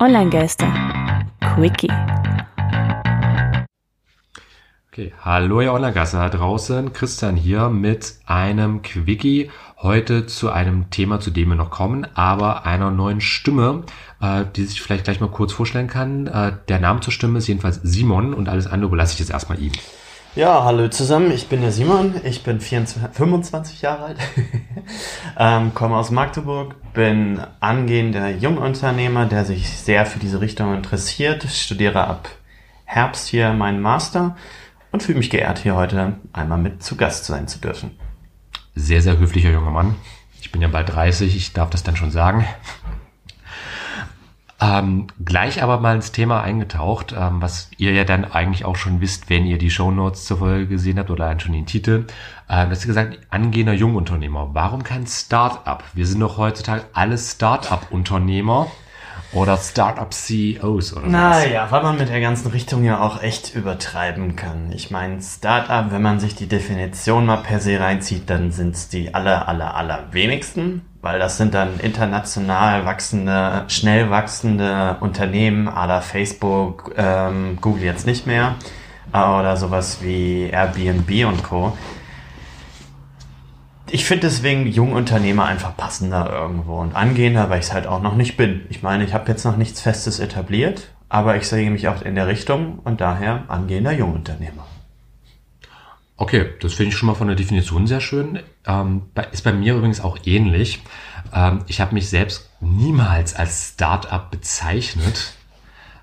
Online-Geister. Quickie. Okay, hallo ihr Online-Geister da draußen. Christian hier mit einem Quickie. Heute zu einem Thema, zu dem wir noch kommen, aber einer neuen Stimme, äh, die sich vielleicht gleich mal kurz vorstellen kann. Äh, der Name zur Stimme ist jedenfalls Simon und alles andere überlasse ich jetzt erstmal ihm. Ja, hallo zusammen, ich bin der Simon, ich bin 24, 25 Jahre alt, ähm, komme aus Magdeburg, bin angehender Jungunternehmer, der sich sehr für diese Richtung interessiert, studiere ab Herbst hier meinen Master und fühle mich geehrt, hier heute einmal mit zu Gast sein zu dürfen. Sehr, sehr höflicher junger Mann. Ich bin ja bald 30, ich darf das dann schon sagen. Ähm, gleich aber mal ins Thema eingetaucht, ähm, was ihr ja dann eigentlich auch schon wisst, wenn ihr die Shownotes zur Folge gesehen habt oder schon den Titel. Ähm, das ist gesagt, angehender Jungunternehmer. Warum kein Start-up? Wir sind doch heutzutage alle Start-up-Unternehmer oder Start-up-CEOs oder so. Naja, weil man mit der ganzen Richtung ja auch echt übertreiben kann. Ich meine, Start-up, wenn man sich die Definition mal per se reinzieht, dann sind es die aller, aller, aller wenigsten weil das sind dann international wachsende, schnell wachsende Unternehmen, la Facebook, ähm, Google jetzt nicht mehr, äh, oder sowas wie Airbnb und Co. Ich finde deswegen Jungunternehmer einfach passender irgendwo und angehender, weil ich es halt auch noch nicht bin. Ich meine, ich habe jetzt noch nichts Festes etabliert, aber ich sehe mich auch in der Richtung und daher angehender Jungunternehmer. Okay, das finde ich schon mal von der Definition sehr schön. Ähm, ist bei mir übrigens auch ähnlich. Ähm, ich habe mich selbst niemals als Startup bezeichnet.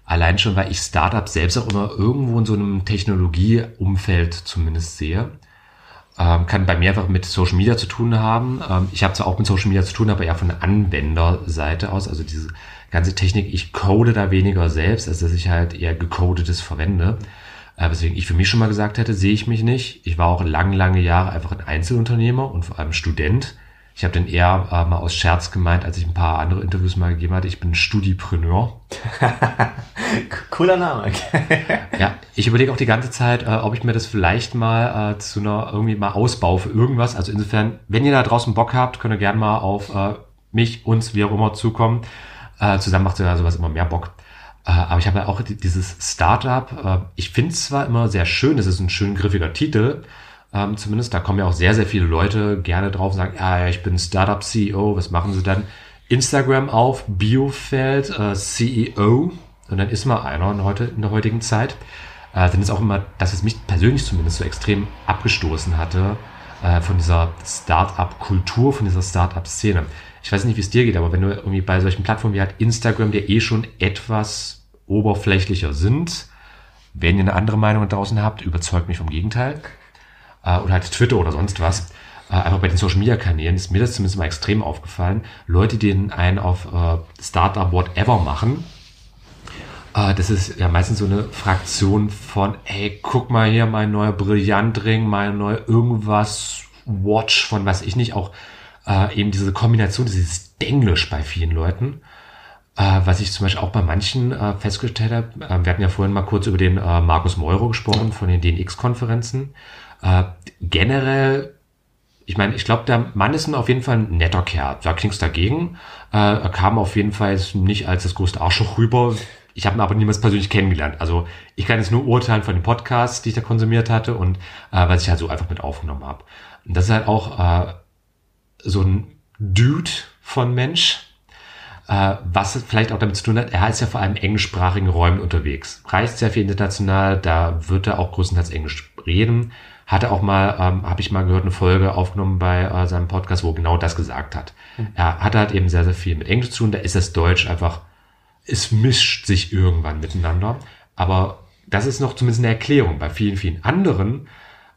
Allein schon, weil ich Startup selbst auch immer irgendwo in so einem Technologieumfeld zumindest sehe. Ähm, kann bei mir einfach mit Social Media zu tun haben. Ähm, ich habe zwar auch mit Social Media zu tun, aber eher von der Anwenderseite aus. Also diese ganze Technik, ich code da weniger selbst, als dass ich halt eher gecodetes verwende. Äh, weswegen ich für mich schon mal gesagt hätte, sehe ich mich nicht. Ich war auch lange, lange Jahre einfach ein Einzelunternehmer und vor allem Student. Ich habe den eher äh, mal aus Scherz gemeint, als ich ein paar andere Interviews mal gegeben hatte. Ich bin Studipreneur. Cooler Name. ja, ich überlege auch die ganze Zeit, äh, ob ich mir das vielleicht mal äh, zu einer irgendwie mal ausbaue für irgendwas. Also insofern, wenn ihr da draußen Bock habt, könnt ihr gerne mal auf äh, mich, uns, wie auch immer zukommen. Äh, zusammen macht ja sowas immer mehr Bock. Äh, aber ich habe ja auch dieses Startup. Äh, ich finde es zwar immer sehr schön, es ist ein schön griffiger Titel. Ähm, zumindest da kommen ja auch sehr, sehr viele Leute gerne drauf und sagen, ja, ich bin Startup-CEO, was machen sie dann? Instagram auf, Biofeld, äh, CEO. Und dann ist mal einer in, heute, in der heutigen Zeit. Äh, dann ist auch immer, dass es mich persönlich zumindest so extrem abgestoßen hatte äh, von dieser Startup-Kultur, von dieser Startup-Szene ich weiß nicht, wie es dir geht, aber wenn du irgendwie bei solchen Plattformen wie halt Instagram, die eh schon etwas oberflächlicher sind, wenn ihr eine andere Meinung draußen habt, überzeugt mich vom Gegenteil. Äh, oder halt Twitter oder sonst was. Äh, einfach bei den Social Media Kanälen ist mir das zumindest mal extrem aufgefallen. Leute, die einen auf äh, Startup whatever machen, äh, das ist ja meistens so eine Fraktion von, hey, guck mal hier, mein neuer Brillantring, mein neuer irgendwas Watch von was ich nicht, auch äh, eben diese Kombination, dieses Denglisch bei vielen Leuten, äh, was ich zum Beispiel auch bei manchen äh, festgestellt habe. Äh, wir hatten ja vorhin mal kurz über den äh, Markus Meuro gesprochen von den DNX-Konferenzen. Äh, generell ich meine, ich glaube, der Mann ist auf jeden Fall ein netter Kerl. Da klingt's dagegen. Äh, er kam auf jeden Fall nicht als das größte Arschloch rüber. Ich habe ihn aber niemals persönlich kennengelernt. Also ich kann jetzt nur urteilen von den Podcasts, die ich da konsumiert hatte und äh, was ich halt so einfach mit aufgenommen habe. Und das ist halt auch äh, so ein Dude von Mensch, äh, was vielleicht auch damit zu tun hat, er ist ja vor allem englischsprachigen Räumen unterwegs, reist sehr viel international, da wird er auch größtenteils Englisch reden. Hatte auch mal, ähm, habe ich mal gehört, eine Folge aufgenommen bei äh, seinem Podcast, wo genau das gesagt hat. Mhm. Er hat halt eben sehr, sehr viel mit Englisch zu tun, da ist das Deutsch einfach, es mischt sich irgendwann miteinander. Aber das ist noch zumindest eine Erklärung. Bei vielen, vielen anderen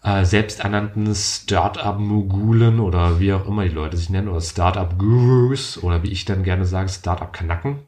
äh, selbsternannten Startup-Mogulen oder wie auch immer die Leute sich nennen, oder Startup-Gurus oder wie ich dann gerne sage, Startup-Kanacken.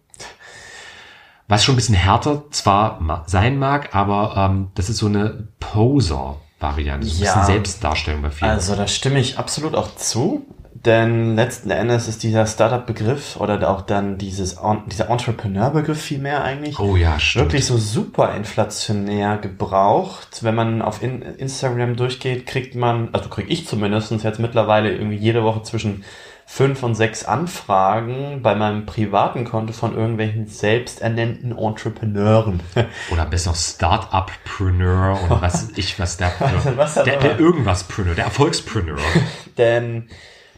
Was schon ein bisschen härter zwar sein mag, aber ähm, das ist so eine Poser-Variante, so ein ja, bisschen Selbstdarstellung bei vielen. Also da stimme ich absolut auch zu. Denn letzten Endes ist dieser Startup-Begriff oder auch dann dieses, dieser Entrepreneur-Begriff vielmehr eigentlich oh ja, stimmt. wirklich so super inflationär gebraucht. Wenn man auf Instagram durchgeht, kriegt man, also kriege ich zumindest jetzt mittlerweile irgendwie jede Woche zwischen fünf und sechs Anfragen bei meinem privaten Konto von irgendwelchen selbsternannten Entrepreneuren. Oder besser Start-up-Preneur oder was ich, was der, Was der, der immer. irgendwas-Preneur, der Erfolgspreneur. Denn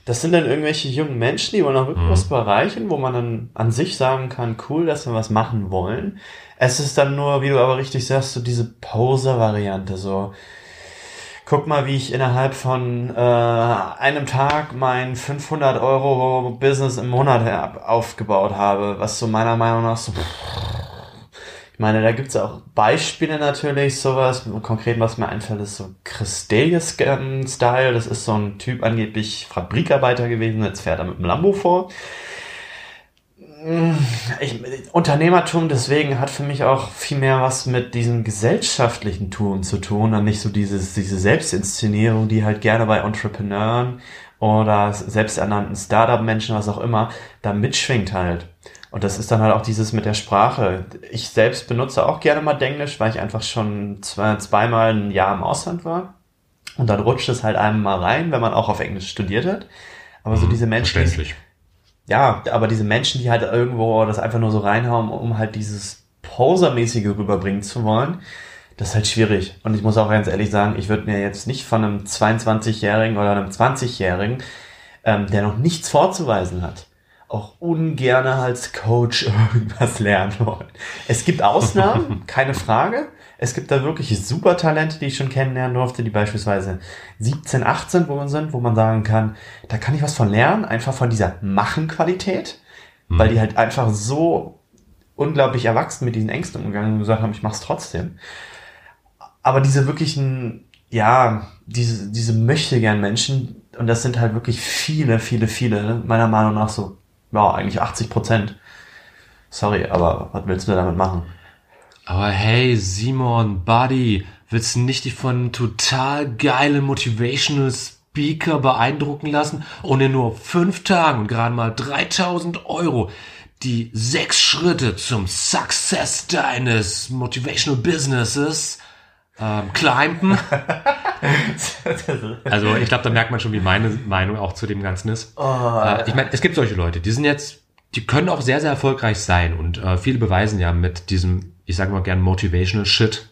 das sind dann irgendwelche jungen Menschen, die wollen auch wirklich was erreichen, wo man dann an sich sagen kann, cool, dass wir was machen wollen. Es ist dann nur, wie du aber richtig sagst, so diese Poser-Variante, so guck mal, wie ich innerhalb von äh, einem Tag mein 500 Euro Business im Monat aufgebaut habe, was so meiner Meinung nach so ich meine, da gibt's auch Beispiele natürlich, sowas. Konkret, was mir einfällt, ist so Christelius-Style. Das ist so ein Typ, angeblich Fabrikarbeiter gewesen, jetzt fährt er mit dem Lambo vor. Ich, Unternehmertum deswegen hat für mich auch viel mehr was mit diesem gesellschaftlichen Tun zu tun und nicht so dieses, diese Selbstinszenierung, die halt gerne bei Entrepreneuren oder selbsternannten Startup-Menschen, was auch immer, da mitschwingt halt. Und das ist dann halt auch dieses mit der Sprache. Ich selbst benutze auch gerne mal Denglisch, weil ich einfach schon zwei, zweimal ein Jahr im Ausland war. Und dann rutscht es halt einem mal rein, wenn man auch auf Englisch studiert hat. Aber so diese Menschen, die, Verständlich. ja, aber diese Menschen, die halt irgendwo das einfach nur so reinhauen, um halt dieses Posermäßige rüberbringen zu wollen, das ist halt schwierig. Und ich muss auch ganz ehrlich sagen, ich würde mir jetzt nicht von einem 22-Jährigen oder einem 20-Jährigen, ähm, der noch nichts vorzuweisen hat, auch ungerne als Coach irgendwas lernen wollen. Es gibt Ausnahmen, keine Frage. Es gibt da wirklich super Talente, die ich schon kennenlernen durfte, die beispielsweise 17, 18 wo man sind, wo man sagen kann, da kann ich was von lernen, einfach von dieser Machenqualität, weil die halt einfach so unglaublich erwachsen mit diesen Ängsten umgegangen und gesagt haben, ich mach's trotzdem. Aber diese wirklichen, ja, diese, diese möchte gern Menschen, und das sind halt wirklich viele, viele, viele, meiner Meinung nach so, ja, eigentlich 80 Prozent. Sorry, aber was willst du damit machen? Aber hey, Simon, Buddy, willst du nicht dich von total geile Motivational Speaker beeindrucken lassen und in nur fünf Tagen und gerade mal 3000 Euro die sechs Schritte zum Success deines Motivational Businesses ähm, climben? Also ich glaube, da merkt man schon, wie meine Meinung auch zu dem Ganzen ist. Äh, ich meine, es gibt solche Leute, die sind jetzt, die können auch sehr, sehr erfolgreich sein und äh, viele beweisen ja mit diesem, ich sage mal gern Motivational Shit,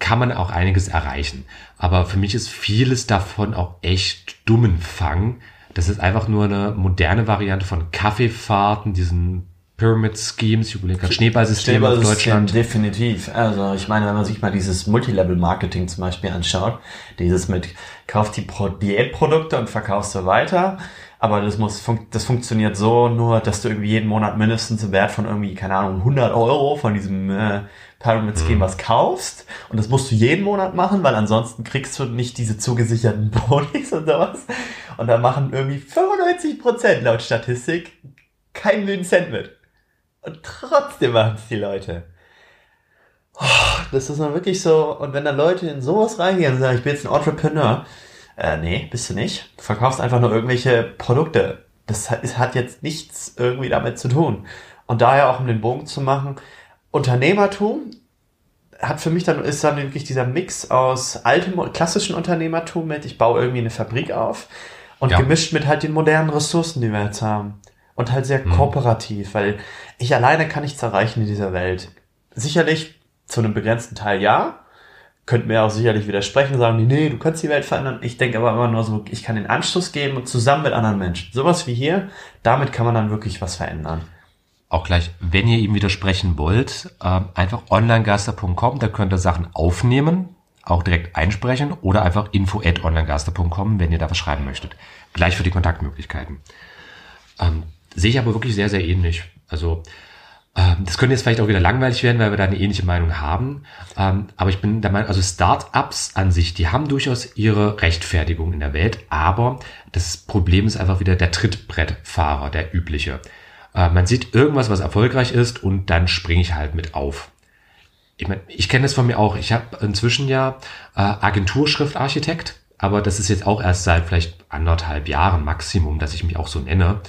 kann man auch einiges erreichen. Aber für mich ist vieles davon auch echt dummen Fang. Das ist einfach nur eine moderne Variante von Kaffeefahrten, diesen Pyramid Schemes, ich überlege gerade Schneeballsystem auf Deutschland. Definitiv. Also ich meine, wenn man sich mal dieses Multilevel-Marketing zum Beispiel anschaut, dieses mit kauf die Pro Diätprodukte und verkaufst du weiter, aber das muss fun das funktioniert so nur, dass du irgendwie jeden Monat mindestens im Wert von irgendwie, keine Ahnung, 100 Euro von diesem äh, Pyramid Scheme was kaufst und das musst du jeden Monat machen, weil ansonsten kriegst du nicht diese zugesicherten Bonis und sowas. Und da machen irgendwie 95 Prozent laut Statistik keinen Cent mit. Und trotzdem machen es die Leute. Oh, das ist dann wirklich so. Und wenn da Leute in sowas reingehen und sagen, ich bin jetzt ein Entrepreneur, äh, nee, bist du nicht. Du verkaufst einfach nur irgendwelche Produkte. Das hat, jetzt nichts irgendwie damit zu tun. Und daher auch um den Bogen zu machen, Unternehmertum hat für mich dann, ist dann wirklich dieser Mix aus altem, klassischen Unternehmertum mit, ich baue irgendwie eine Fabrik auf und Ja. gemischt mit halt den modernen Ressourcen, die wir jetzt haben. Und halt sehr kooperativ, weil ich alleine kann nichts erreichen in dieser Welt. Sicherlich zu einem begrenzten Teil ja. Könnten mir auch sicherlich widersprechen, sagen, die, nee, du kannst die Welt verändern. Ich denke aber immer nur so, ich kann den Anschluss geben und zusammen mit anderen Menschen. Sowas wie hier, damit kann man dann wirklich was verändern. Auch gleich, wenn ihr ihm widersprechen wollt, ähm, einfach onlinegaster.com, da könnt ihr Sachen aufnehmen, auch direkt einsprechen oder einfach info at onlinegaster.com, wenn ihr da was schreiben möchtet. Gleich für die Kontaktmöglichkeiten. Ähm, sehe ich aber wirklich sehr, sehr ähnlich. Also ähm, das könnte jetzt vielleicht auch wieder langweilig werden, weil wir da eine ähnliche Meinung haben. Ähm, aber ich bin der Meinung, also Startups an sich, die haben durchaus ihre Rechtfertigung in der Welt, aber das Problem ist einfach wieder der Trittbrettfahrer, der übliche. Äh, man sieht irgendwas, was erfolgreich ist und dann springe ich halt mit auf. Ich meine, ich kenne das von mir auch. Ich habe inzwischen ja äh, Agenturschriftarchitekt, aber das ist jetzt auch erst seit vielleicht anderthalb Jahren Maximum, dass ich mich auch so nenne.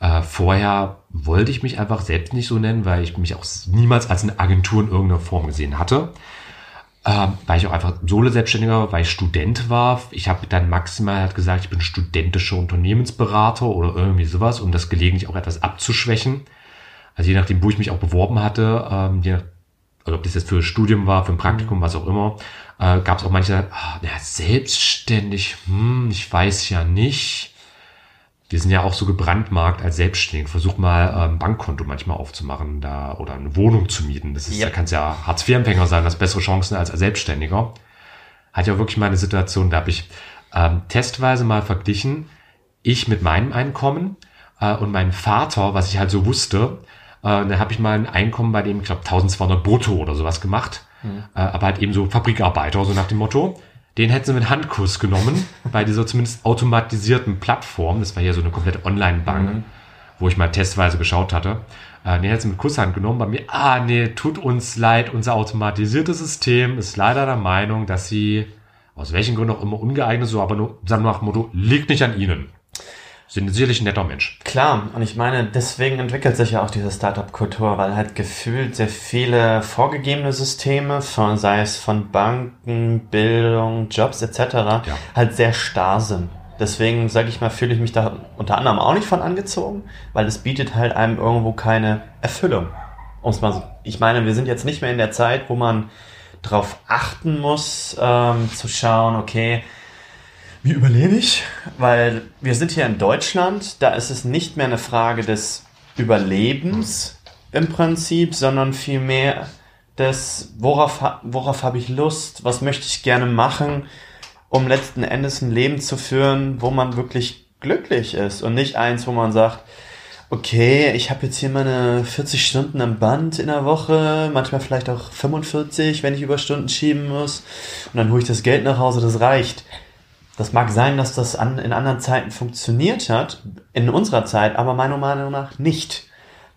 Äh, vorher wollte ich mich einfach selbst nicht so nennen, weil ich mich auch niemals als eine Agentur in irgendeiner Form gesehen hatte. ähm, weil ich auch einfach Solo-Selbstständiger, weil ich Student war. Ich habe dann maximal halt gesagt, ich bin studentischer Unternehmensberater oder irgendwie sowas, um das gelegentlich auch etwas abzuschwächen. Also je nachdem, wo ich mich auch beworben hatte, ähm, je nach, also ob das jetzt für Studium war, für ein Praktikum, was auch immer, äh, gab es auch manche, ah, ja, selbstständig, hm, ich weiß ja nicht. Wir sind ja auch so gebrandmarkt als Selbstständig. Versuch mal ein ähm, Bankkonto manchmal aufzumachen da oder eine Wohnung zu mieten. Das ist, Ja. da kannst ja Hartz-IV-Empfänger sein, das bessere Chancen als als Selbstständiger. Hat ja wirklich mal eine Situation, da habe ich ähm, testweise mal verglichen, ich mit meinem Einkommen äh, und mein Vater, was ich halt so wusste, äh, da habe ich mal ein Einkommen bei dem, ich glaube, 1200 brutto oder sowas gemacht. Äh, aber halt eben so Fabrikarbeiter, so nach dem Motto. Den hätten sie mit Handkuss genommen, bei dieser zumindest automatisierten Plattform. Das war hier so eine komplette Online-Bank, wo ich mal testweise geschaut hatte. Äh, den hätten sie mit Kusshand genommen. Bei mir, ah, nee, tut uns leid, unser automatisiertes System ist leider der Meinung, dass sie aus welchen Gründen auch immer ungeeignet, so aber nur, sagen wir nach dem Motto, liegt nicht an ihnen. Sind sicherlich ein netter Mensch. Klar, und ich meine, deswegen entwickelt sich ja auch diese Startup-Kultur, weil halt gefühlt sehr viele vorgegebene Systeme, von, sei es von Banken, Bildung, Jobs etc., halt sehr starr sind. Deswegen, sage ich mal, fühle ich mich da unter anderem auch nicht von angezogen, weil es bietet halt einem irgendwo keine Erfüllung. Um's mal so. Ich meine, wir sind jetzt nicht mehr in der Zeit, wo man darauf achten muss, ähm, zu schauen, okay, wie überlebe ich? Weil wir sind hier in Deutschland, da ist es nicht mehr eine Frage des Überlebens im Prinzip, sondern vielmehr des, worauf, worauf habe ich Lust, was möchte ich gerne machen, um letzten Endes ein Leben zu führen, wo man wirklich glücklich ist und nicht eins, wo man sagt, okay, ich habe jetzt hier meine 40 Stunden am Band in der Woche, manchmal vielleicht auch 45, wenn ich Überstunden schieben muss und dann hole ich das Geld nach Hause, das reicht. Das mag sein, dass das an, in anderen Zeiten funktioniert hat, in unserer Zeit, aber meiner Meinung nach nicht.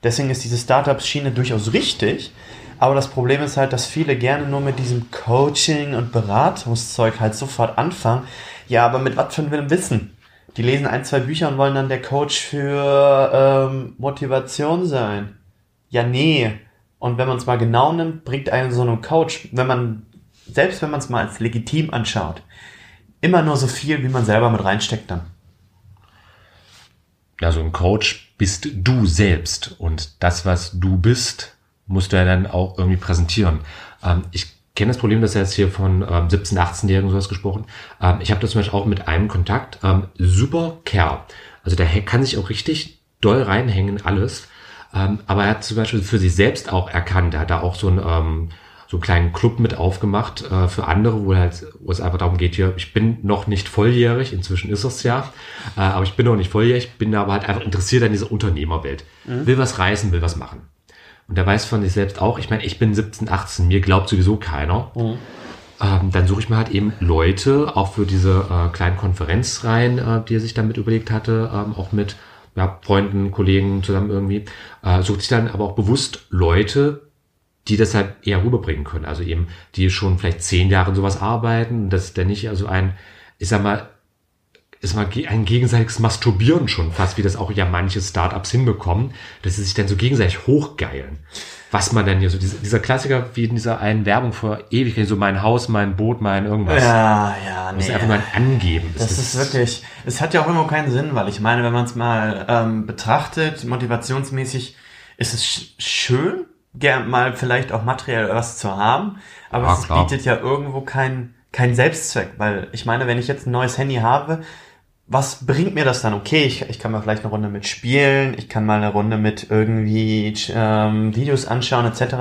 Deswegen ist diese Startup-Schiene durchaus richtig, aber das Problem ist halt, dass viele gerne nur mit diesem Coaching und Beratungszeug halt sofort anfangen. Ja, aber mit was für einem Wissen? Die lesen ein, zwei Bücher und wollen dann der Coach für ähm, Motivation sein. Ja, nee. Und wenn man es mal genau nimmt, bringt einen so ein Coach, wenn man, selbst wenn man es mal als legitim anschaut, immer nur so viel, wie man selber mit reinsteckt dann. Ja, so ein Coach bist du selbst und das, was du bist, musst du ja dann auch irgendwie präsentieren. Ähm, ich kenne das Problem, dass er jetzt hier von ähm, 17-, 18-Jährigen sowas gesprochen. Ähm, ich habe das zum Beispiel auch mit einem Kontakt. Ähm, super Kerl. Also der kann sich auch richtig doll reinhängen, alles. Ähm, aber er hat zum Beispiel für sich selbst auch erkannt, er hat da auch so ein ähm, so einen kleinen Club mit aufgemacht äh, für andere, wo halt, wo es einfach darum geht, hier, ich bin noch nicht volljährig, inzwischen ist es ja, äh, aber ich bin noch nicht volljährig, bin aber halt einfach interessiert an dieser Unternehmerwelt. Will was reißen, will was machen. Und der weiß von sich selbst auch, ich meine, ich bin 17, 18, mir glaubt sowieso keiner. Ähm, dann suche ich mir halt eben Leute, auch für diese äh, kleinen Konferenzreihen, äh, die er sich damit überlegt hatte, ähm, auch mit ja, Freunden, Kollegen zusammen irgendwie, äh, sucht sich dann aber auch bewusst Leute, die das halt eher rüberbringen können. Also eben, die schon vielleicht zehn Jahre sowas arbeiten, das ist dann nicht also ein, ich sag mal, ist mal ein gegenseitiges Masturbieren schon fast, wie das auch ja manche Startups hinbekommen, dass sie sich dann so gegenseitig hochgeilen. Was man dann hier so, dieser, dieser Klassiker wie in dieser einen Werbung vor Ewigkeit, so mein Haus, mein Boot, mein irgendwas. Ja, ja, Das ist nee. einfach nur ein Angeben. Das ist wirklich, es hat ja auch immer keinen Sinn, weil ich meine, wenn man es mal ähm, betrachtet, motivationsmäßig, ist es sch schön, gern mal vielleicht auch materiell was zu haben, aber Ja, es klar. bietet ja irgendwo keinen keinen Selbstzweck, weil ich meine, wenn ich jetzt ein neues Handy habe, was bringt mir das dann? Okay, ich, ich kann mal vielleicht eine Runde mit spielen, ich kann mal eine Runde mit irgendwie ähm, Videos anschauen etc.,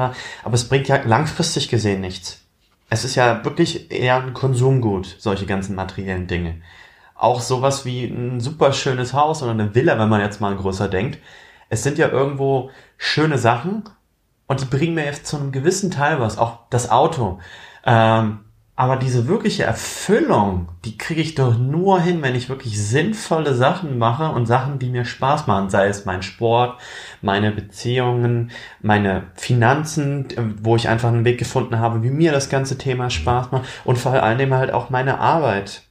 aber es bringt ja langfristig gesehen nichts. Es ist ja wirklich eher ein Konsumgut, solche ganzen materiellen Dinge. Auch sowas wie ein super schönes Haus oder eine Villa, wenn man jetzt mal größer denkt. Es sind ja irgendwo schöne Sachen und die bringen mir jetzt zu einem gewissen Teil was, auch das Auto. Ähm, aber diese wirkliche Erfüllung, die kriege ich doch nur hin, wenn ich wirklich sinnvolle Sachen mache und Sachen, die mir Spaß machen. Sei es mein Sport, meine Beziehungen, meine Finanzen, wo ich einfach einen Weg gefunden habe, wie mir das ganze Thema Spaß macht und vor allem halt auch meine Arbeit.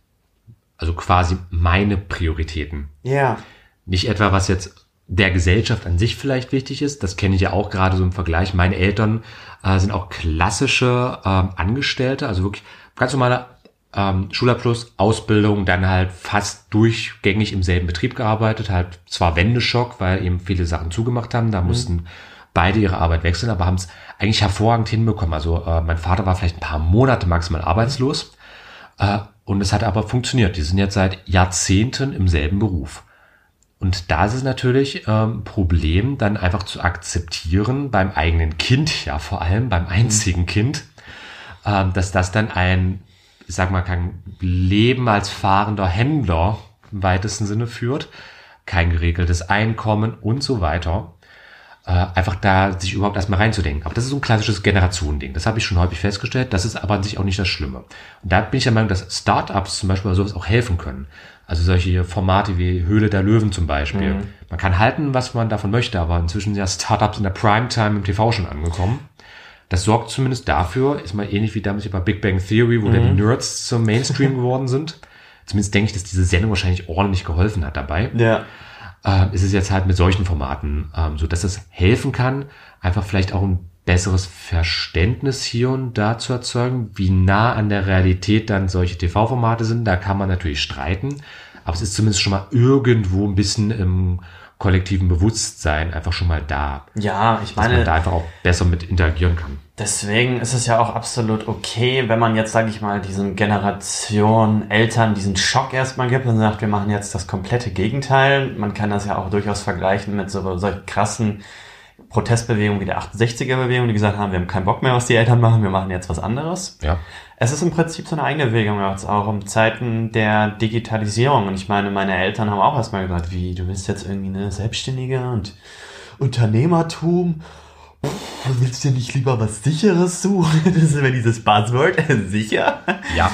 also quasi meine Prioritäten. Ja, Nicht etwa, was jetzt der Gesellschaft an sich vielleicht wichtig ist. Das kenne ich ja auch gerade so im Vergleich. Meine Eltern äh, sind auch klassische ähm, Angestellte, also wirklich ganz normale ähm, Schulabschluss, Ausbildung, dann halt fast durchgängig im selben Betrieb gearbeitet, halt zwar Wendeschock, weil eben viele Sachen zugemacht haben, da mhm. mussten beide ihre Arbeit wechseln, aber haben es eigentlich hervorragend hinbekommen. Also äh, mein Vater war vielleicht ein paar Monate maximal arbeitslos äh, und es hat aber funktioniert. Die sind jetzt seit Jahrzehnten im selben Beruf. Und da ist es natürlich ähm, Problem, dann einfach zu akzeptieren, beim eigenen Kind, ja vor allem beim einzigen mhm. Kind, ähm, dass das dann ein, ich sag mal, kein Leben als fahrender Händler im weitesten Sinne führt, kein geregeltes Einkommen und so weiter. Äh, einfach da sich überhaupt erstmal reinzudenken. Aber das ist so ein klassisches Generationending. Das habe ich schon häufig festgestellt. Das ist aber an sich auch nicht das Schlimme. Und da bin ich der Meinung, dass Startups zum Beispiel sowas auch helfen können. Also solche Formate wie Höhle der Löwen zum Beispiel. Mhm. Man kann halten, was man davon möchte, aber inzwischen sind ja Startups in der Primetime im TV schon angekommen. Das sorgt zumindest dafür, ist mal ähnlich wie damals bei Big Bang Theory, wo mhm. dann die Nerds zum Mainstream geworden sind. Zumindest denke ich, dass diese Sendung wahrscheinlich ordentlich geholfen hat dabei. Ja. Äh, ist es jetzt halt mit solchen Formaten, ähm, so dass es helfen kann, einfach vielleicht auch ein besseres Verständnis hier und da zu erzeugen, wie nah an der Realität dann solche TV-Formate sind. Da kann man natürlich streiten, aber es ist zumindest schon mal irgendwo ein bisschen im kollektiven Bewusstsein einfach schon mal da. Ja, ich meine, dass man da einfach auch besser mit interagieren kann. Deswegen ist es ja auch absolut okay, wenn man jetzt, sage ich mal, diesen Generation Eltern diesen Schock erstmal gibt und sagt, wir machen jetzt das komplette Gegenteil. Man kann das ja auch durchaus vergleichen mit so solchen krassen Protestbewegung wie der 68er-Bewegung, die gesagt haben, wir haben keinen Bock mehr, was die Eltern machen, wir machen jetzt was anderes. Ja. Es ist im Prinzip so eine eigene Bewegung jetzt auch um Zeiten der Digitalisierung. Und ich meine, meine Eltern haben auch erstmal gesagt, wie, du bist jetzt irgendwie eine Selbstständige und Unternehmertum. Pff, willst du nicht lieber was Sicheres suchen? Das ist immer dieses Buzzword. Sicher? Ja.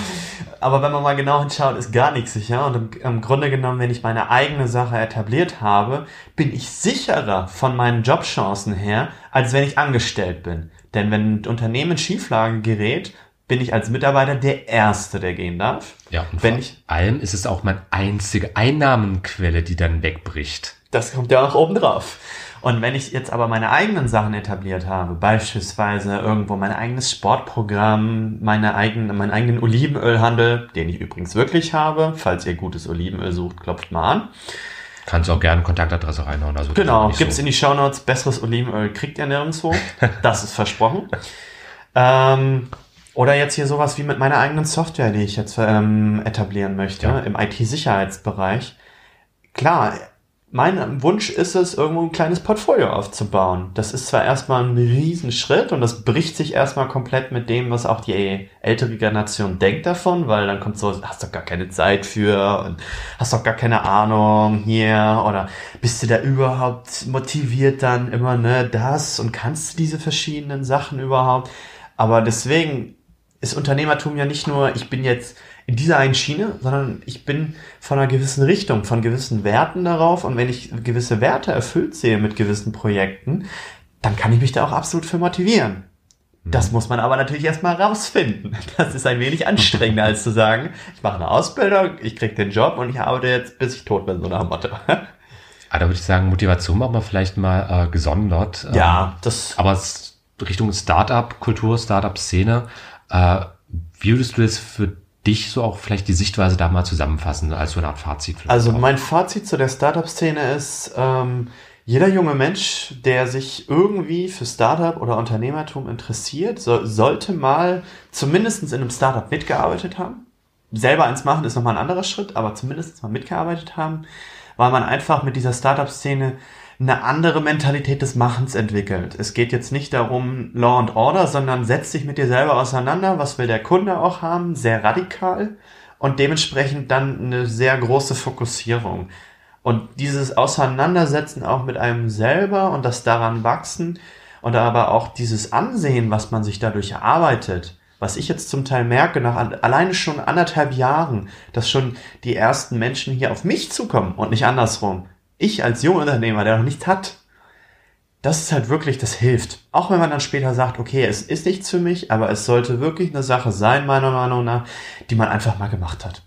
Aber wenn man mal genau hinschaut, ist gar nichts sicher. Und im, im, Grunde genommen, wenn ich meine eigene Sache etabliert habe, bin ich sicherer von meinen Jobchancen her, als wenn ich angestellt bin. Denn wenn ein Unternehmen in Schieflage gerät, bin ich als Mitarbeiter der Erste, der gehen darf. Ja, und wenn vor ich, allem ist es auch meine einzige Einnahmenquelle, die dann wegbricht. Das kommt ja auch oben drauf. Und wenn ich jetzt aber meine eigenen Sachen etabliert habe, beispielsweise irgendwo mein eigenes Sportprogramm, meine eigene, meinen eigenen Olivenölhandel, den ich übrigens wirklich habe, falls ihr gutes Olivenöl sucht, klopft mal an. Kannst auch gerne Kontaktadresse reinhauen. Also genau, gibt's so. in die Shownotes. Besseres Olivenöl kriegt ihr nirgendwo. das ist versprochen. Ähm, oder jetzt hier sowas wie mit meiner eigenen Software, die ich jetzt ähm, etablieren möchte ja. im IT-Sicherheitsbereich. Klar, mein Wunsch ist es, irgendwo ein kleines Portfolio aufzubauen. Das ist zwar erstmal ein Riesenschritt und das bricht sich erstmal komplett mit dem, was auch die ältere Generation denkt davon, weil dann kommt so, hast doch gar keine Zeit für und hast doch gar keine Ahnung hier oder bist du da überhaupt motiviert dann immer, ne, das und kannst du diese verschiedenen Sachen überhaupt? Aber deswegen ist Unternehmertum ja nicht nur, ich bin jetzt in dieser einen Schiene, sondern ich bin von einer gewissen Richtung, von gewissen Werten darauf. Und wenn ich gewisse Werte erfüllt sehe mit gewissen Projekten, dann kann ich mich da auch absolut für motivieren. Das muss man aber natürlich erstmal rausfinden. Das ist ein wenig anstrengender, als zu sagen, ich mache eine Ausbildung, ich krieg den Job und ich arbeite jetzt, bis ich tot bin, so nach Motto. Ah, da würde ich sagen, Motivation machen wir vielleicht mal äh, gesondert. Ja, ähm, das. Aber Richtung Startup-Kultur, Startup-Szene, äh, wie würdest du das für dich so auch vielleicht die Sichtweise da mal zusammenfassen, als so eine Art Fazit? Also auch. mein Fazit zu der Startup-Szene ist, ähm, jeder junge Mensch, der sich irgendwie für Startup oder Unternehmertum interessiert, so, sollte mal zumindest in einem Startup mitgearbeitet haben. Selber eins machen ist nochmal ein anderer Schritt, aber zumindest mal mitgearbeitet haben, weil man einfach mit dieser Startup-Szene eine andere Mentalität des Machens entwickelt. Es geht jetzt nicht darum, Law and Order, sondern setz dich mit dir selber auseinander, was will der Kunde auch haben, sehr radikal und dementsprechend dann eine sehr große Fokussierung. Und dieses Auseinandersetzen auch mit einem selber und das daran wachsen und aber auch dieses Ansehen, was man sich dadurch erarbeitet, was ich jetzt zum Teil merke, nach alleine schon anderthalb Jahren, dass schon die ersten Menschen hier auf mich zukommen und nicht andersrum ich als Jungunternehmer, der noch nichts hat, das ist halt wirklich, das hilft. Auch wenn man dann später sagt, okay, es ist nichts für mich, aber es sollte wirklich eine Sache sein, meiner Meinung nach, die man einfach mal gemacht hat.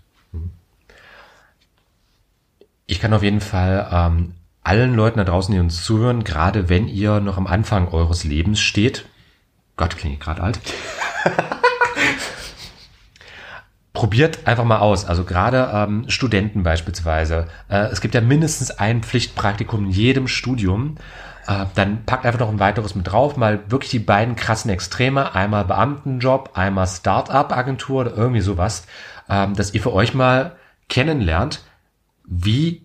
Ich kann auf jeden Fall ähm, allen Leuten da draußen, die uns zuhören, gerade wenn ihr noch am Anfang eures Lebens steht. Gott, klinge ich gerade alt. Probiert einfach mal aus. Also gerade ähm, Studenten beispielsweise. Äh, es gibt ja mindestens ein Pflichtpraktikum in jedem Studium. Äh, dann packt einfach noch ein weiteres mit drauf. Mal wirklich die beiden krassen Extreme. Einmal Beamtenjob, einmal Start-up-Agentur oder irgendwie sowas. Ähm, dass ihr für euch mal kennenlernt, wie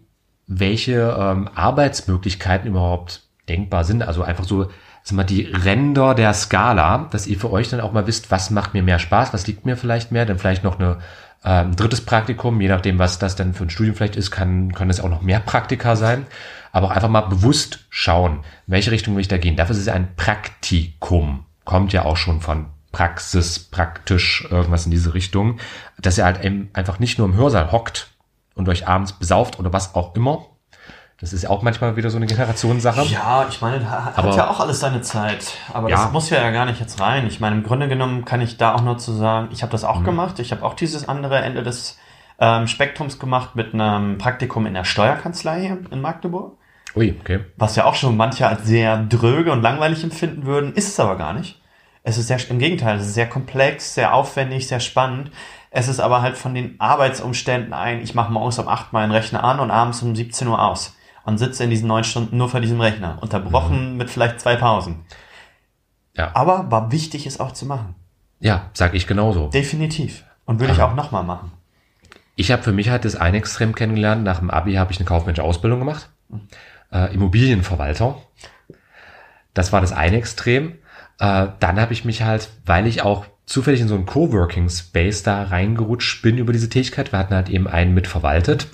welche ähm, Arbeitsmöglichkeiten überhaupt denkbar sind. Also einfach so sag mal, die Ränder der Skala, dass ihr für euch dann auch mal wisst, was macht mir mehr Spaß, was liegt mir vielleicht mehr, dann vielleicht noch eine, äh, ein drittes Praktikum, je nachdem, was das dann für ein Studium vielleicht ist, kann, können es auch noch mehr Praktika sein. Aber auch einfach mal bewusst schauen, in welche Richtung will ich da gehen. Dafür ist es ein Praktikum. Kommt ja auch schon von Praxis, praktisch, irgendwas in diese Richtung. Dass ihr halt eben einfach nicht nur im Hörsaal hockt und euch abends besauft oder was auch immer, das ist ja auch manchmal wieder so eine Generationssache. Ja, ich meine, hat Aber- ja auch alles seine Zeit. Aber Ja. das muss ja, ja gar nicht jetzt rein. Ich meine, im Grunde genommen kann ich da auch nur zu sagen, ich habe das Mhm. auch gemacht. Ich habe auch dieses andere Ende des ähm, Spektrums gemacht mit einem Praktikum in der Steuerkanzlei hier in Magdeburg. Ui, okay. Was ja auch schon manche als sehr dröge und langweilig empfinden würden, ist es aber gar nicht. Es ist sehr, im Gegenteil, es ist sehr komplex, sehr aufwendig, sehr spannend. Es ist aber halt von den Arbeitsumständen ein, ich mache morgens um 8 meinen Rechner an und abends um 17 Uhr aus und sitze in diesen neun Stunden nur vor diesem Rechner, unterbrochen mit vielleicht zwei Pausen. Ja. Aber war wichtig, es auch zu machen. Ja, sag ich genauso. Definitiv. Und würde ich Aha. auch nochmal machen. Ich habe für mich halt das eine Extrem kennengelernt. Nach dem Abi habe ich eine kaufmännische Ausbildung gemacht. Äh, Immobilienverwalter. Das war das eine Extrem. Äh, dann habe ich mich halt, weil ich auch zufällig in so einen Coworking Space da reingerutscht bin über diese Tätigkeit. Wir hatten halt eben einen mit verwaltet.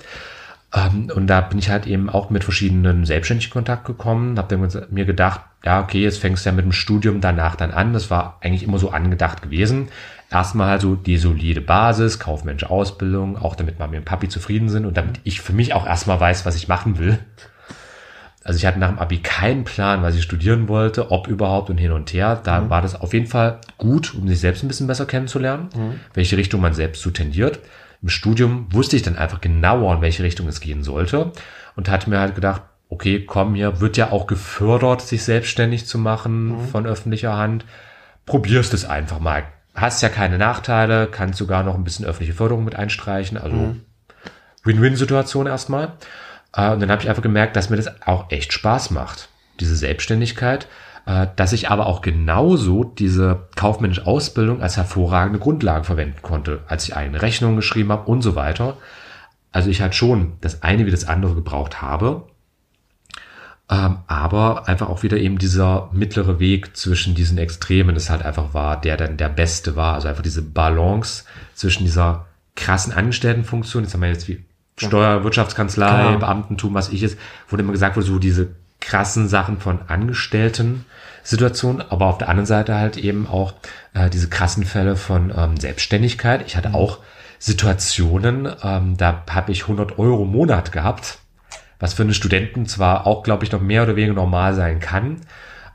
Ähm, und da bin ich halt eben auch mit verschiedenen Selbstständigen in Kontakt gekommen. Habe mir gedacht, ja, okay, jetzt fängst du ja mit dem Studium danach dann an. Das war eigentlich immer so angedacht gewesen. Erstmal halt so die solide Basis, kaufmännische Ausbildung, auch damit Mami und Papi zufrieden sind und damit ich für mich auch erstmal weiß, was ich machen will. Also ich hatte nach dem Abi keinen Plan, was ich studieren wollte, ob überhaupt und hin und her. Da war das auf jeden Fall gut, um sich selbst ein bisschen besser kennenzulernen, welche Richtung man selbst so tendiert. Im Studium wusste ich dann einfach genauer, in welche Richtung es gehen sollte und hatte mir halt gedacht, okay, komm, hier wird ja auch gefördert, sich selbstständig zu machen von öffentlicher Hand. Probierst es einfach mal. Hast ja keine Nachteile, kannst sogar noch ein bisschen öffentliche Förderung mit einstreichen, also Win-Win-Situation erstmal. Äh, und dann habe ich einfach gemerkt, dass mir das auch echt Spaß macht, diese Selbstständigkeit, dass ich aber auch genauso diese kaufmännische Ausbildung als hervorragende Grundlage verwenden konnte, als ich eigene Rechnungen geschrieben habe und so weiter. Also ich halt schon das eine wie das andere gebraucht habe, ähm, aber einfach auch wieder eben dieser mittlere Weg zwischen diesen Extremen das halt einfach war, der dann der beste war. Also einfach diese Balance zwischen dieser krassen Angestelltenfunktion, jetzt haben wir jetzt wie Steuer, Wirtschaftskanzlei, Genau. Beamtentum, was ich jetzt, wo immer gesagt wurde, so diese krassen Sachen von Angestellten Situationen, aber auf der anderen Seite halt eben auch äh, diese krassen Fälle von ähm, Selbstständigkeit. Ich hatte auch Situationen, ähm, da habe ich 100 Euro im Monat gehabt, was für einen Studenten zwar auch, glaube ich, noch mehr oder weniger normal sein kann,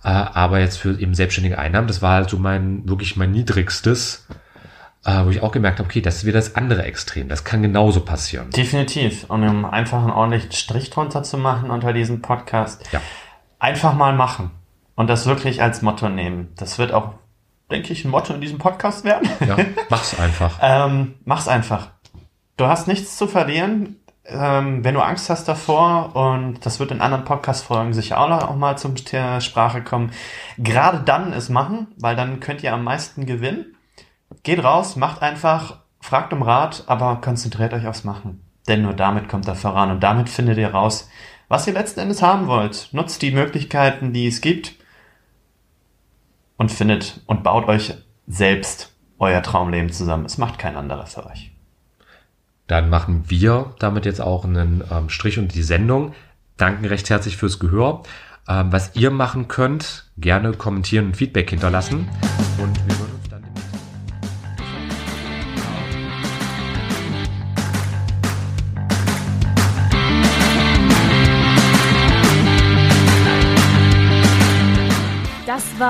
äh, aber jetzt für eben selbstständige Einnahmen, das war halt so mein, wirklich mein niedrigstes, äh, wo ich auch gemerkt habe, okay, das ist wieder das andere Extrem, das kann genauso passieren. Definitiv. Und um einfach einen ordentlichen Strich drunter zu machen unter diesem Podcast, Ja. einfach mal machen. Und das wirklich als Motto nehmen. Das wird auch, denke ich, ein Motto in diesem Podcast werden. Ja, mach's einfach. Ähm, mach's einfach. Du hast nichts zu verlieren. Ähm, wenn du Angst hast davor, und das wird in anderen Podcast-Folgen sicher auch noch auch mal zur Sprache kommen, gerade dann es machen, weil dann könnt ihr am meisten gewinnen. Geht raus, macht einfach, fragt um Rat, aber konzentriert euch aufs Machen. Denn nur damit kommt er voran und damit findet ihr raus, was ihr letzten Endes haben wollt. Nutzt die Möglichkeiten, die es gibt und findet und baut euch selbst euer Traumleben zusammen. Es macht kein anderer für euch. Dann machen wir damit jetzt auch einen ähm, Strich unter die Sendung. Danken recht herzlich fürs Gehör. Ähm, was ihr machen könnt, gerne kommentieren und Feedback hinterlassen. Und wir